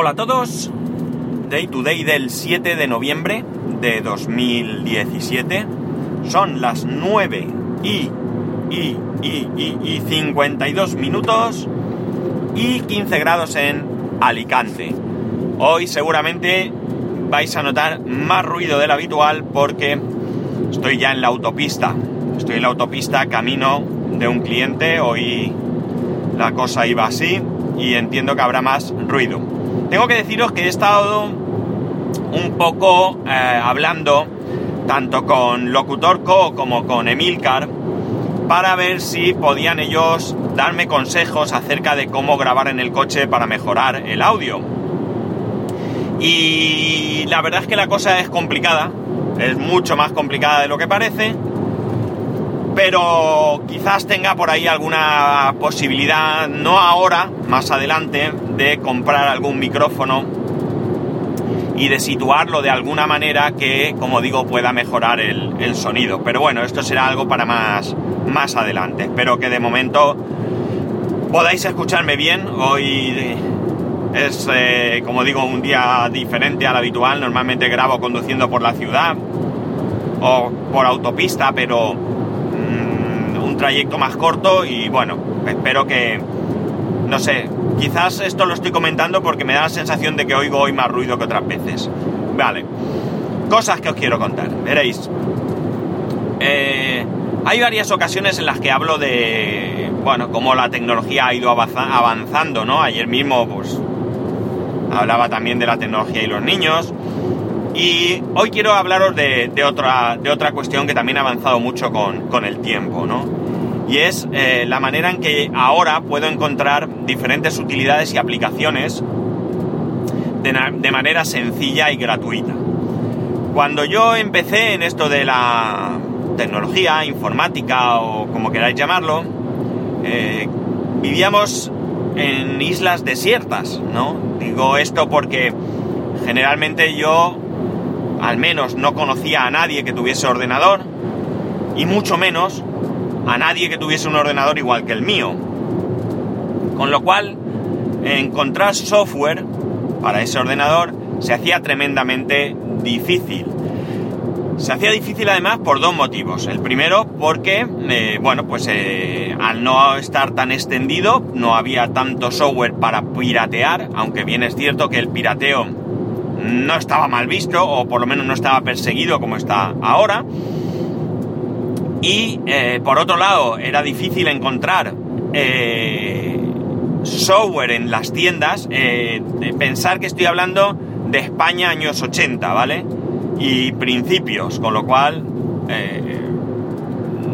Hola a todos, Day to Day del 7 de noviembre de 2017. Son las 9 y, y, y, y, y 52 minutos y 15 grados en Alicante. Hoy seguramente vais a notar más ruido del habitual porque estoy ya en la autopista. Estoy en la autopista camino de un cliente. Hoy la cosa iba así y entiendo que habrá más ruido. Tengo que deciros que he estado un poco eh, hablando tanto con Locutorco como con Emilcar para ver si podían ellos darme consejos acerca de cómo grabar en el coche para mejorar el audio. Y la verdad es que la cosa es complicada, es mucho más complicada de lo que parece, pero quizás tenga por ahí alguna posibilidad, no ahora, más adelante, de comprar algún micrófono y de situarlo de alguna manera que, como digo, pueda mejorar el, sonido. Pero bueno, esto será algo para más, más adelante. Espero que de momento podáis escucharme bien. Hoy es, eh, como digo, un día diferente al habitual. Normalmente grabo conduciendo por la ciudad o por autopista, pero trayecto más corto y bueno, espero que, no sé, quizás esto lo estoy comentando porque me da la sensación de que oigo hoy más ruido que otras veces. Vale, cosas que os quiero contar, veréis. Eh, hay varias ocasiones en las que hablo de, bueno, cómo la tecnología ha ido avanzando, ¿no? Ayer mismo, pues, hablaba también de la tecnología y los niños. Y hoy quiero hablaros de, de, otra, de otra cuestión que también ha avanzado mucho con, con el tiempo, ¿no? Y es eh, la manera en que ahora puedo encontrar diferentes utilidades y aplicaciones de, manera sencilla y gratuita. Cuando yo empecé en esto de la tecnología, informática o como queráis llamarlo, eh, vivíamos en islas desiertas, ¿no? Digo esto porque generalmente yo al menos no conocía a nadie que tuviese ordenador y mucho menos a nadie que tuviese un ordenador igual que el mío. Con lo cual, encontrar software para ese ordenador se hacía tremendamente difícil. Se hacía difícil además por dos motivos. El primero porque, eh, bueno, pues eh, al no estar tan extendido no había tanto software para piratear, aunque bien es cierto que el pirateo no estaba mal visto o por lo menos no estaba perseguido como está ahora. Y eh, por otro lado era difícil encontrar software en las tiendas. pensar que estoy hablando de España años 80, ¿vale? y principios, con lo cual eh,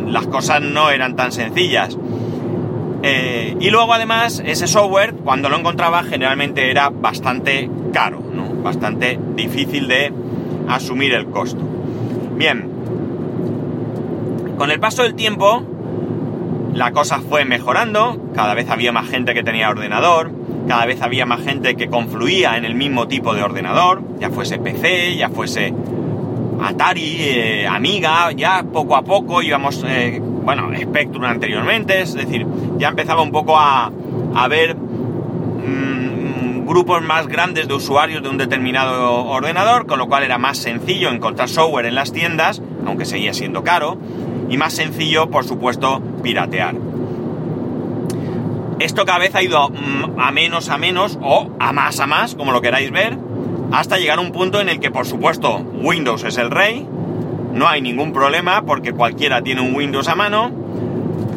las cosas no eran tan sencillas. Eh, y luego además ese software, cuando lo encontraba, generalmente era bastante caro, ¿no? bastante difícil de asumir el costo. Bien, con el paso del tiempo, la cosa fue mejorando, cada vez había más gente que tenía ordenador, cada vez había más gente que confluía en el mismo tipo de ordenador, ya fuese PC, ya fuese Atari, eh, Amiga, ya poco a poco íbamos, eh, bueno, Spectrum anteriormente, es decir, ya empezaba un poco a, a ver mmm, grupos más grandes de usuarios de un determinado ordenador, con lo cual era más sencillo encontrar software en las tiendas, aunque seguía siendo caro, y más sencillo, por supuesto, piratear. Esto cada vez ha ido mm, a menos a menos o a más a más, como lo queráis ver, hasta llegar a un punto en el que, por supuesto, Windows es el rey, no hay ningún problema porque cualquiera tiene un Windows a mano,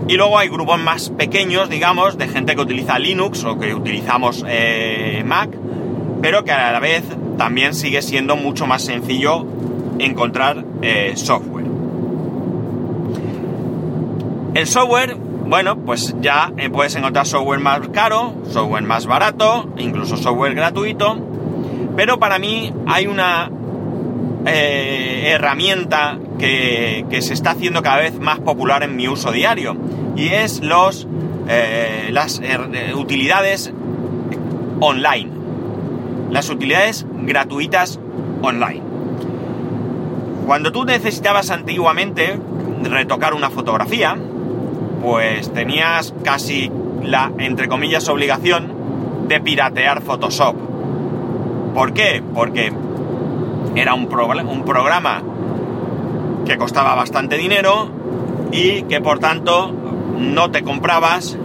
y luego hay grupos más pequeños, digamos, de gente que utiliza Linux o que utilizamos eh, Mac, pero que a la vez también sigue siendo mucho más sencillo encontrar eh, software. El software, bueno, pues ya eh, puedes encontrar software más caro, software más barato, incluso software gratuito, pero para mí hay una eh, herramienta que, se está haciendo cada vez más popular en mi uso diario y es los, eh, las utilidades online. Las utilidades gratuitas online. Cuando tú necesitabas antiguamente retocar una fotografía, pues tenías casi la, entre comillas, obligación de piratear Photoshop ¿Por qué? Porque era un, un programa que costaba bastante dinero y que por tanto no te comprabas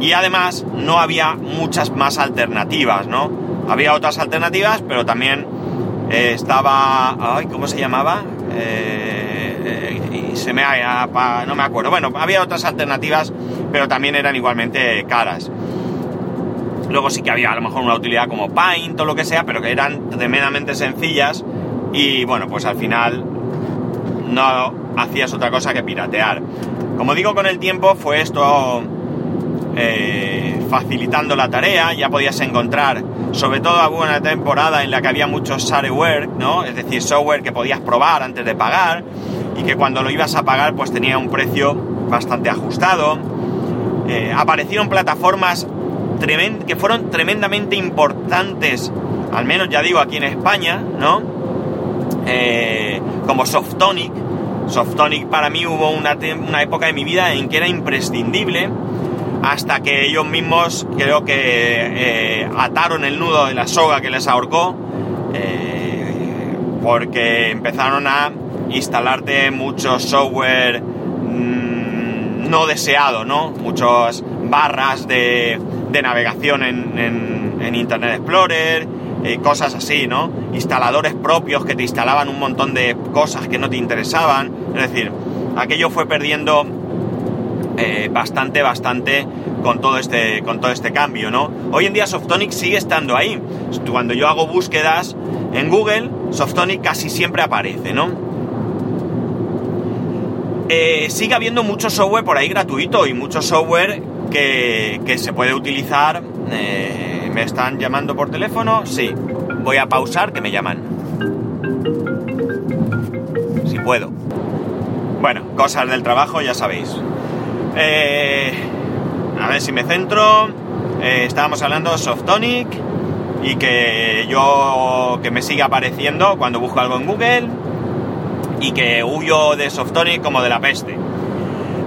y además no había muchas más alternativas, ¿no? Había otras alternativas, pero también eh, estaba... Ay, ¿Cómo se llamaba? Eh, y se me ha... no me acuerdo. Bueno, había otras alternativas, pero también eran igualmente caras. Luego sí que había a lo mejor una utilidad como Paint o lo que sea, pero que eran tremendamente sencillas y bueno, pues al final no hacías otra cosa que piratear. Como digo, con el tiempo fue esto eh, facilitando la tarea, ya podías encontrar, sobre todo hubo una temporada en la que había mucho shareware, ¿no? Es decir, software que podías probar antes de pagar y que cuando lo ibas a pagar pues tenía un precio bastante ajustado. Eh, aparecieron plataformas que fueron tremendamente importantes, al menos ya digo aquí en España, ¿no? Eh, como Softonic. Softonic para mí hubo una, época de mi vida en que era imprescindible hasta que ellos mismos creo que eh, ataron el nudo de la soga que les ahorcó eh, porque empezaron a instalarte mucho software mm, no deseado, ¿no? Muchas barras de, navegación en Internet Explorer, eh, cosas así, ¿no? Instaladores propios que te instalaban un montón de cosas que no te interesaban. Es decir, aquello fue perdiendo eh, bastante, bastante con todo, este, con todo este cambio, ¿no? Hoy en día Softonic sigue estando ahí. Cuando yo hago búsquedas en Google, Softonic casi siempre aparece, ¿no? Eh, sigue habiendo mucho software por ahí gratuito y mucho software que, que se puede utilizar ¿Me están llamando por teléfono? Sí. Voy a pausar que me llaman. Si puedo. Bueno, cosas del trabajo, ya sabéis. Eh, a ver si me centro. Eh, estábamos hablando de Softonic y que yo que me sigue apareciendo cuando busco algo en Google y que huyo de Softonic como de la peste.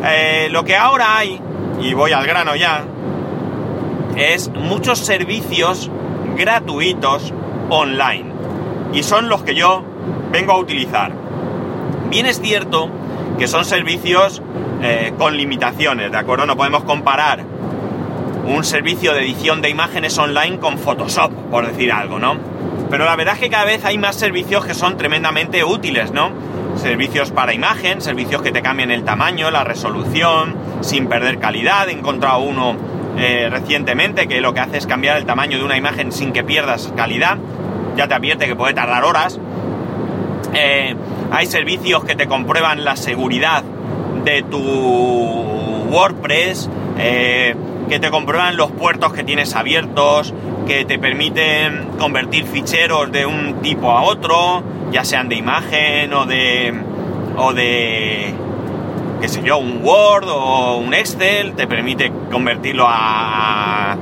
Eh, lo que ahora hay, y voy al grano ya, es muchos servicios gratuitos online. Y son los que yo vengo a utilizar. Bien es cierto que son servicios eh, con limitaciones, ¿de acuerdo? No podemos comparar un servicio de edición de imágenes online con Photoshop, por decir algo, ¿no? Pero la verdad es que cada vez hay más servicios que son tremendamente útiles, ¿no? Servicios para imagen, servicios que te cambian el tamaño, la resolución, sin perder calidad. He encontrado uno eh, recientemente que lo que hace es cambiar el tamaño de una imagen sin que pierdas calidad. Ya te advierte que puede tardar horas. Eh, hay servicios que te comprueban la seguridad de tu WordPress, eh, que te comprueban los puertos que tienes abiertos, que te permiten convertir ficheros de un tipo a otro, ya sean de imagen o de o de qué sé yo, un Word o un Excel, te permite convertirlo a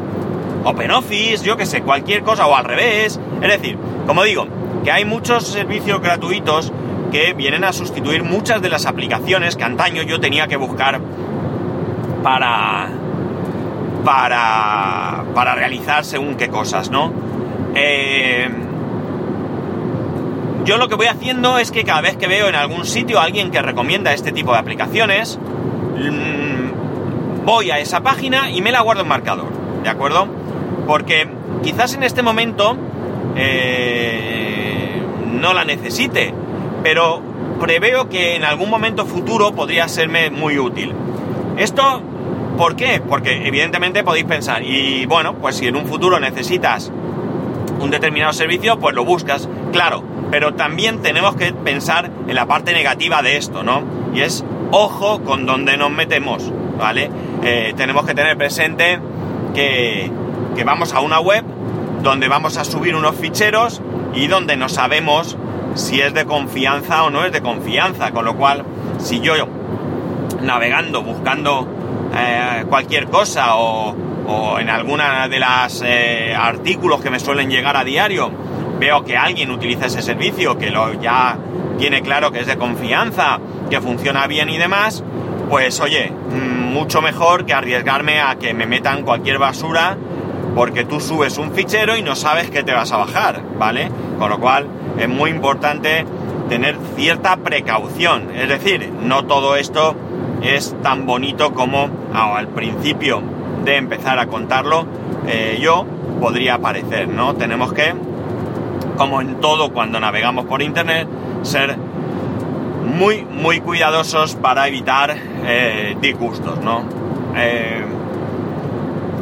OpenOffice, yo qué sé, cualquier cosa o al revés. Es decir, como digo, que hay muchos servicios gratuitos que vienen a sustituir muchas de las aplicaciones que antaño yo tenía que buscar para para para realizar según qué cosas, ¿no? Eh, yo lo que voy haciendo es que cada vez que veo en algún sitio a alguien que recomienda este tipo de aplicaciones, mm, voy a esa página y me la guardo en marcador, ¿de acuerdo? Porque quizás en este momento eh, no la necesite, pero preveo que en algún momento futuro podría serme muy útil. Esto, ¿por qué? Porque evidentemente podéis pensar, y bueno, pues si en un futuro necesitas un determinado servicio, pues lo buscas, claro, pero también tenemos que pensar en la parte negativa de esto, ¿no? Y es ojo con donde nos metemos, ¿vale? Eh, tenemos que tener presente que, que vamos a una web donde vamos a subir unos ficheros y donde no sabemos si es de confianza o no es de confianza, con lo cual si yo navegando, buscando eh, cualquier cosa o, en alguna de las eh, artículos que me suelen llegar a diario, veo que alguien utiliza ese servicio, que lo ya tiene claro que es de confianza, que funciona bien y demás, pues oye, mm, mucho mejor que arriesgarme a que me metan cualquier basura porque tú subes un fichero y no sabes qué te vas a bajar, ¿vale? Con lo cual es muy importante tener cierta precaución, es decir, no todo esto es tan bonito como al principio de empezar a contarlo eh, yo podría parecer, ¿no? Tenemos que, como en todo cuando navegamos por internet, ser muy, muy cuidadosos para evitar eh, disgustos, ¿no? Eh,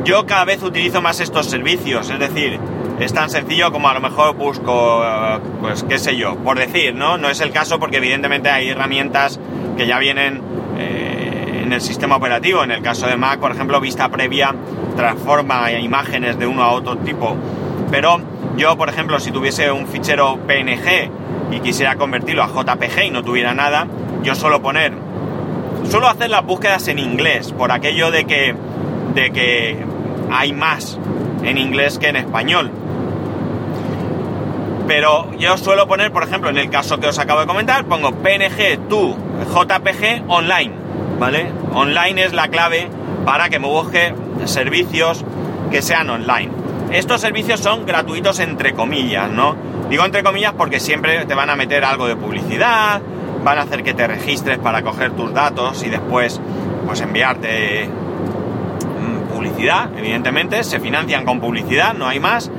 yo cada vez utilizo más estos servicios, es decir, es tan sencillo como a lo mejor busco, pues qué sé yo, por decir, ¿no? No es el caso porque evidentemente hay herramientas que ya vienen eh, en el sistema operativo. En el caso de Mac, por ejemplo, vista previa transforma imágenes de uno a otro tipo. Pero yo, por ejemplo, si tuviese un fichero PNG y quisiera convertirlo a JPG y no tuviera nada, yo suelo poner, suelo hacer las búsquedas en inglés, por aquello de que, de que hay más en inglés que en español. Pero yo suelo poner, por ejemplo, en el caso que os acabo de comentar, pongo PNG to JPG online, ¿vale? Online es la clave para que me busque servicios que sean online. Estos servicios son gratuitos entre comillas, ¿no? Digo entre comillas porque siempre te van a meter algo de publicidad, van a hacer que te registres para coger tus datos y después pues enviarte mm, publicidad, evidentemente, se financian con publicidad, no hay más.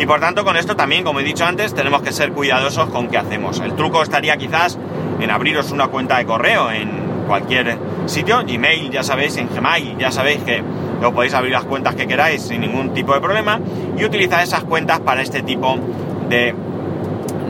Y por tanto con esto también, como he dicho antes, tenemos que ser cuidadosos con qué hacemos. El truco estaría quizás en abriros una cuenta de correo en cualquier sitio, Gmail ya sabéis, en Gmail ya sabéis que lo podéis abrir las cuentas que queráis sin ningún tipo de problema y utilizar esas cuentas para este tipo de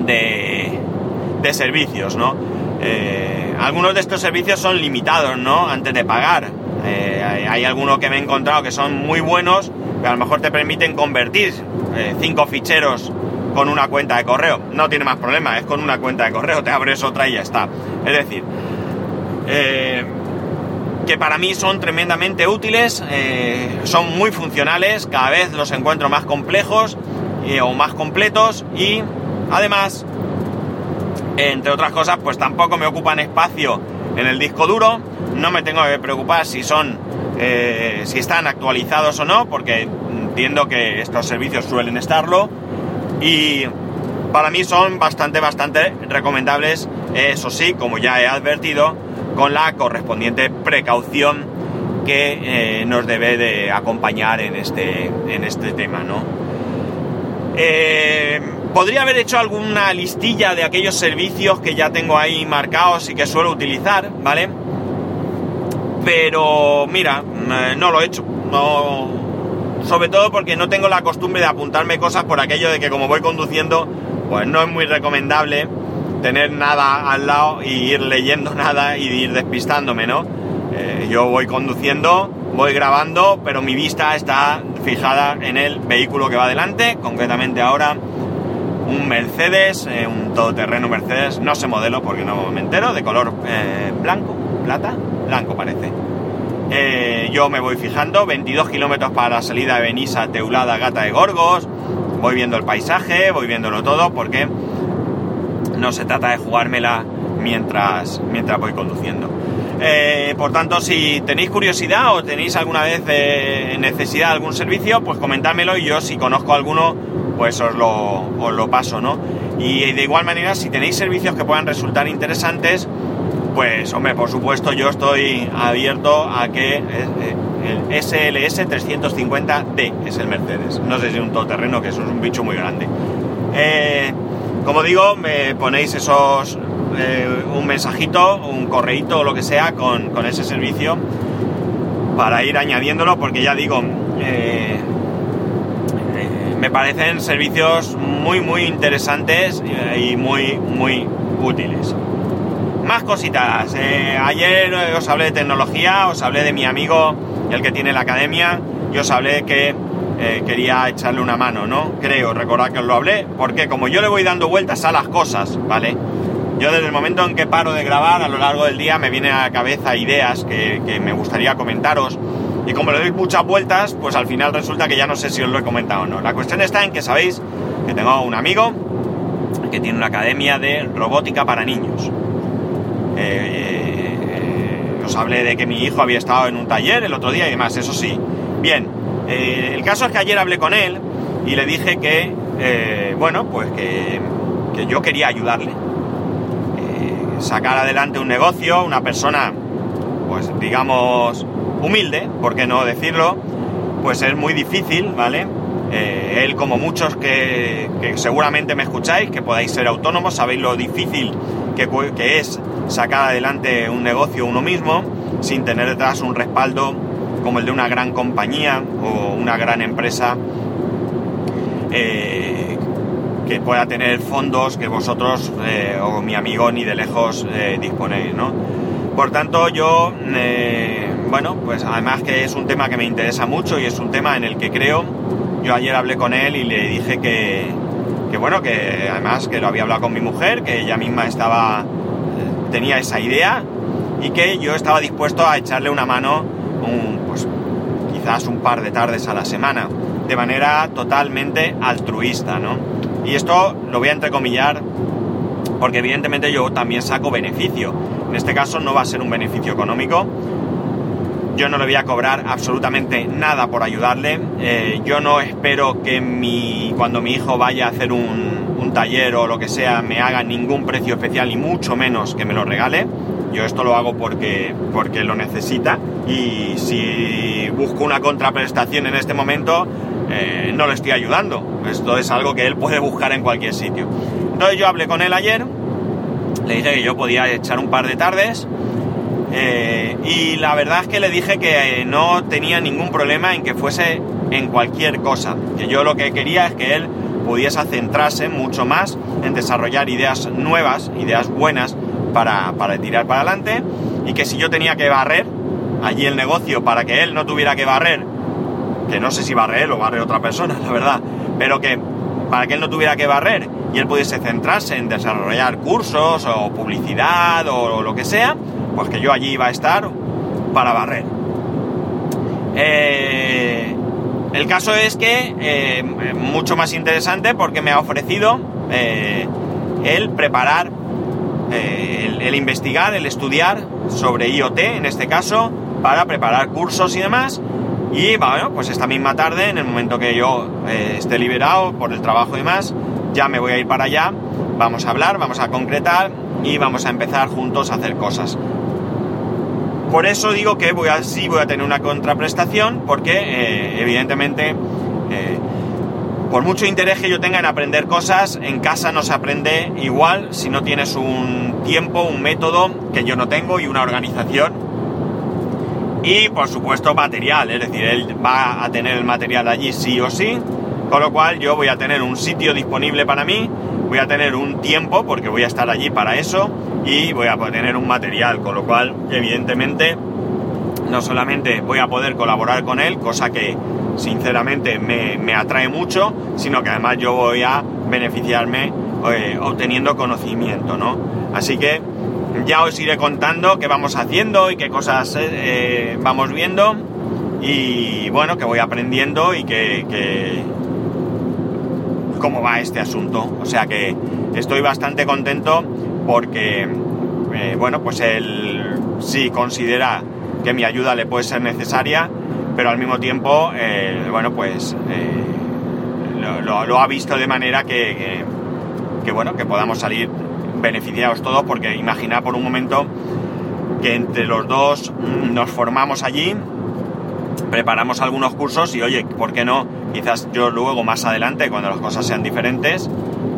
de, servicios, ¿no? Eh, algunos de estos servicios son limitados, ¿no? Antes de pagar. Eh, hay algunos que me he encontrado que son muy buenos, que a lo mejor te permiten convertir eh, cinco ficheros con una cuenta de correo. No tiene más problema, es con una cuenta de correo, te abres otra y ya está. Es decir, que para mí son tremendamente útiles, son muy funcionales, cada vez los encuentro más complejos o más completos y Además, entre otras cosas, pues tampoco me ocupan espacio en el disco duro. No me tengo que preocupar si son, eh, si están actualizados o no, porque entiendo que estos servicios suelen estarlo. Y para mí son bastante, bastante recomendables. Eso sí, como ya he advertido, con la correspondiente precaución que eh, nos debe de acompañar en este, en este tema, ¿no? Eh, Podría haber hecho alguna listilla de aquellos servicios que ya tengo ahí marcados y que suelo utilizar, ¿vale? Pero mira, eh, no lo he hecho. No, sobre todo porque no tengo la costumbre de apuntarme cosas por aquello de que como voy conduciendo, pues no es muy recomendable tener nada al lado y ir leyendo nada y ir despistándome, ¿no? Eh, yo voy conduciendo, voy grabando, pero mi vista está fijada en el vehículo que va adelante, concretamente ahora un Mercedes, eh, un todoterreno Mercedes, no sé modelo porque no me entero, de color eh, blanco, plata, blanco parece. Eh, yo me voy fijando, 22 kilómetros para la salida de Benissa, Teulada, Gata de Gorgos, voy viendo el paisaje, voy viéndolo todo porque no se trata de jugármela mientras, mientras voy conduciendo. por tanto, si tenéis curiosidad o tenéis alguna vez necesidad de algún servicio, pues comentármelo y yo si conozco alguno pues os lo, paso, ¿no? Y de igual manera, si tenéis servicios que puedan resultar interesantes, pues hombre, por supuesto yo estoy abierto a que el SLS 350D es el Mercedes. No sé si un todoterreno, que eso es un bicho muy grande. Eh, como digo, me ponéis esos eh, un mensajito, un correíto o lo que sea con, ese servicio para ir añadiéndolo, porque ya digo, eh, me parecen servicios muy muy interesantes y muy muy útiles. Más cositas. Eh, ayer os hablé de tecnología, os hablé de mi amigo, el que tiene la academia, y os hablé que eh, quería echarle una mano, ¿no? Creo, recordad que os lo hablé, porque como yo le voy dando vueltas a las cosas, ¿vale? Yo desde el momento en que paro de grabar a lo largo del día me vienen a la cabeza ideas que, que me gustaría comentaros y como le doy muchas vueltas, pues al final resulta que ya no sé si os lo he comentado o no. La cuestión está en que sabéis que tengo un amigo que tiene una academia de robótica para niños. Eh, os hablé de que mi hijo había estado en un taller el otro día y demás, eso sí. Bien, Eh, el caso es que ayer hablé con él y le dije que, eh, bueno, pues que, que, yo quería ayudarle. Eh, sacar adelante un negocio, una persona, pues digamos, humilde, por qué no decirlo, pues es muy difícil, ¿vale? Eh, él, como muchos que, seguramente me escucháis, que podáis ser autónomos, sabéis lo difícil que, es sacar adelante un negocio uno mismo sin tener detrás un respaldo como el de una gran compañía o una gran empresa eh, que pueda tener fondos que vosotros eh, o mi amigo ni de lejos eh, disponéis, ¿no? Por tanto, yo, bueno, pues además que es un tema que me interesa mucho y es un tema en el que creo, yo ayer hablé con él y le dije que, que bueno, que además que lo había hablado con mi mujer, que ella misma estaba, tenía esa idea y que yo estaba dispuesto a echarle una mano, pues quizás un par de tardes a la semana, de manera totalmente altruista, ¿no? Y esto lo voy a entrecomillar porque evidentemente yo también saco beneficio. En este caso no va a ser un beneficio económico. Yo no le voy a cobrar absolutamente nada por ayudarle. Eh, yo no espero que mi, cuando mi hijo vaya a hacer un, taller o lo que sea me haga ningún precio especial y mucho menos que me lo regale. Yo esto lo hago porque, porque lo necesita y si busco una contraprestación en este momento, eh, no le estoy ayudando. Esto es algo que él puede buscar en cualquier sitio. Entonces yo hablé con él ayer, le dije que yo podía echar un par de tardes eh, y la verdad es que le dije que no tenía ningún problema en que fuese en cualquier cosa. Que yo lo que quería es que él pudiese centrarse mucho más en desarrollar ideas nuevas, ideas buenas para, para tirar para adelante y que si yo tenía que barrer allí el negocio para que él no tuviera que barrer, que no sé si barre él o barre otra persona, la verdad, pero que para que él no tuviera que barrer y él pudiese centrarse en desarrollar cursos o publicidad o lo que sea, pues que yo allí iba a estar para barrer. Eh, el caso es que eh, mucho más interesante porque me ha ofrecido eh, el preparar eh, el, el, investigar, el estudiar sobre IoT en este caso, para preparar cursos y demás. Y bueno, pues esta misma tarde, en el momento que yo eh, esté liberado por el trabajo y demás, ya me voy a ir para allá, vamos a hablar, vamos a concretar y vamos a empezar juntos a hacer cosas. Por eso digo que voy a, sí voy a tener una contraprestación, porque eh, evidentemente por mucho interés que yo tenga en aprender cosas, en casa no se aprende igual si no tienes un tiempo, un método que yo no tengo y una organización. Y por supuesto material, es decir, él va a tener el material allí sí o sí, con lo cual yo voy a tener un sitio disponible para mí, voy a tener un tiempo porque voy a estar allí para eso y voy a tener un material, con lo cual evidentemente no solamente voy a poder colaborar con él, cosa que sinceramente me, me, atrae mucho, sino que además yo voy a beneficiarme eh, obteniendo conocimiento, ¿no? Así que ya os iré contando qué vamos haciendo y qué cosas eh, vamos viendo y bueno, que voy aprendiendo y que, que, cómo va este asunto. O sea que estoy bastante contento porque, eh, bueno, pues él sí considera que mi ayuda le puede ser necesaria pero al mismo tiempo, eh, bueno, pues eh, lo, ha visto de manera que, que, que, bueno, que podamos salir beneficiados todos, porque imagina por un momento que entre los dos nos formamos allí, preparamos algunos cursos y oye, ¿por qué no? Quizás yo luego más adelante, cuando las cosas sean diferentes,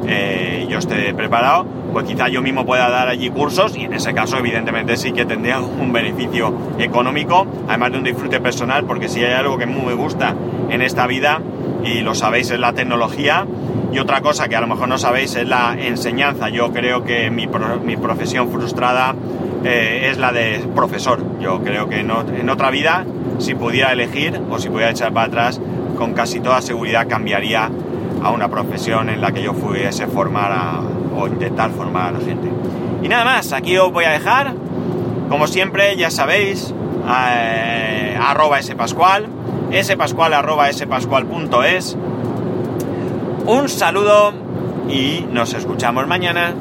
eh, yo esté preparado, pues quizá yo mismo pueda dar allí cursos y en ese caso evidentemente sí que tendría un beneficio económico, además de un disfrute personal, porque si hay algo que muy me gusta en esta vida, y lo sabéis, es la tecnología, y otra cosa que a lo mejor no sabéis es la enseñanza. Yo creo que mi, pro, mi profesión frustrada eh, es la de profesor. Yo creo que no, en otra vida, si pudiera elegir o si pudiera echar para atrás, con casi toda seguridad cambiaría a una profesión en la que yo pudiese formar a, o intentar formar a la gente. Y nada más, aquí os voy a dejar. Como siempre, ya sabéis, eh, arroba spascual, spascual arroba spascual.es. Un saludo y nos escuchamos mañana.